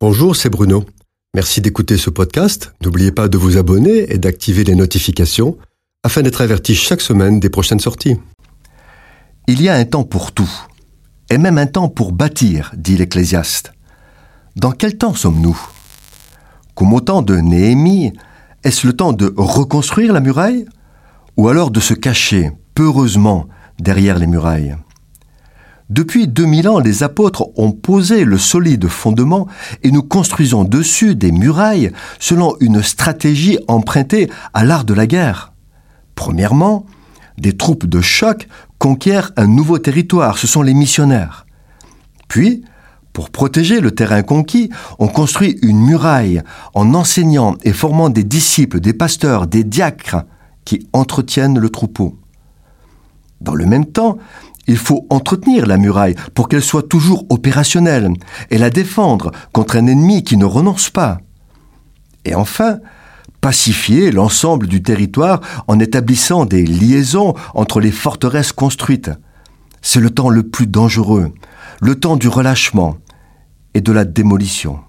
Bonjour, c'est Bruno. Merci d'écouter ce podcast. N'oubliez pas de vous abonner et d'activer les notifications afin d'être averti chaque semaine des prochaines sorties. Il y a un temps pour tout, et même un temps pour bâtir, dit l'Ecclésiaste. Dans quel temps sommes-nous? Comme au temps de Néhémie, est-ce le temps de reconstruire la muraille? Ou alors de se cacher peureusement derrière les murailles? Depuis 2000 ans, les apôtres ont posé le solide fondement et nous construisons dessus des murailles selon une stratégie empruntée à l'art de la guerre. Premièrement, des troupes de choc conquièrent un nouveau territoire, ce sont les missionnaires. Puis, pour protéger le terrain conquis, on construit une muraille en enseignant et formant des disciples, des pasteurs, des diacres qui entretiennent le troupeau. Dans le même temps, il faut entretenir la muraille pour qu'elle soit toujours opérationnelle et la défendre contre un ennemi qui ne renonce pas. Et enfin, pacifier l'ensemble du territoire en établissant des liaisons entre les forteresses construites. C'est le temps le plus dangereux, le temps du relâchement et de la démolition.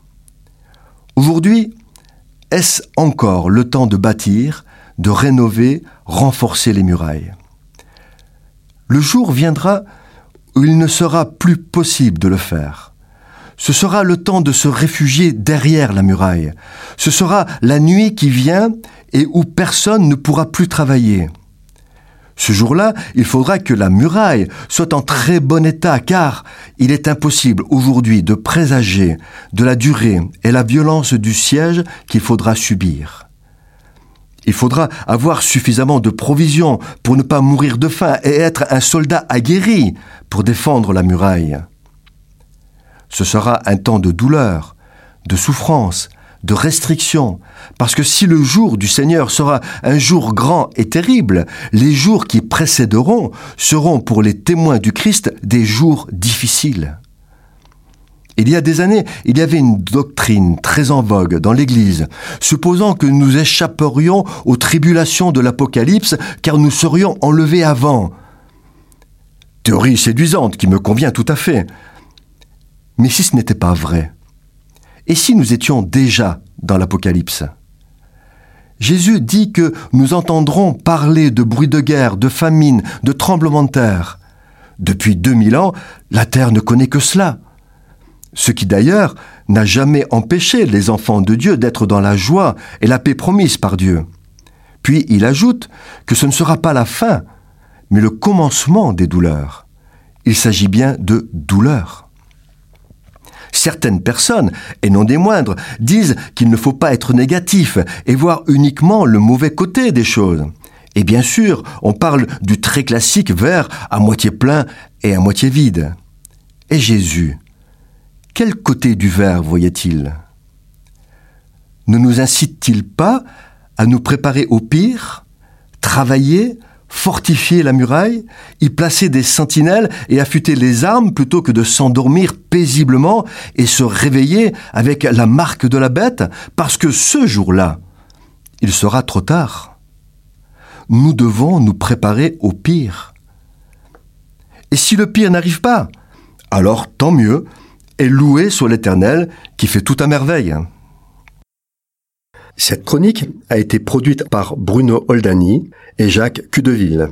Aujourd'hui, est-ce encore le temps de bâtir, de rénover, renforcer les murailles? Le jour viendra où il ne sera plus possible de le faire. Ce sera le temps de se réfugier derrière la muraille. Ce sera la nuit qui vient et où personne ne pourra plus travailler. Ce jour-là, il faudra que la muraille soit en très bon état car il est impossible aujourd'hui de présager de la durée et la violence du siège qu'il faudra subir. Il faudra avoir suffisamment de provisions pour ne pas mourir de faim et être un soldat aguerri pour défendre la muraille. Ce sera un temps de douleur, de souffrance, de restriction, parce que si le jour du Seigneur sera un jour grand et terrible, les jours qui précéderont seront pour les témoins du Christ des jours difficiles. Il y a des années, il y avait une doctrine très en vogue dans l'Église, supposant que nous échapperions aux tribulations de l'Apocalypse car nous serions enlevés avant. Théorie séduisante qui me convient tout à fait. Mais si ce n'était pas vrai Et si nous étions déjà dans l'Apocalypse? Jésus dit que nous entendrons parler de bruit de guerre, de famine, de tremblement de terre. Depuis 2000 ans, la terre ne connaît que cela ce qui d'ailleurs n'a jamais empêché les enfants de Dieu d'être dans la joie et la paix promise par Dieu. Puis il ajoute que ce ne sera pas la fin, mais le commencement des douleurs. Il s'agit bien de douleurs. Certaines personnes, et non des moindres, disent qu'il ne faut pas être négatif et voir uniquement le mauvais côté des choses. Et bien sûr, on parle du très classique verre à moitié plein et à moitié vide. Et Jésus, quel côté du verre voyait-il? Ne nous incite-t-il pas à nous préparer au pire, travailler, fortifier la muraille, y placer des sentinelles et affûter les armes plutôt que de s'endormir paisiblement et se réveiller avec la marque de la bête, parce que ce jour-là, il sera trop tard. Nous devons nous préparer au pire. Et si le pire n'arrive pas, alors tant mieux, et loué soit l'Éternel qui fait tout à merveille. Cette chronique a été produite par Bruno Oldani et Jacques Cudeville.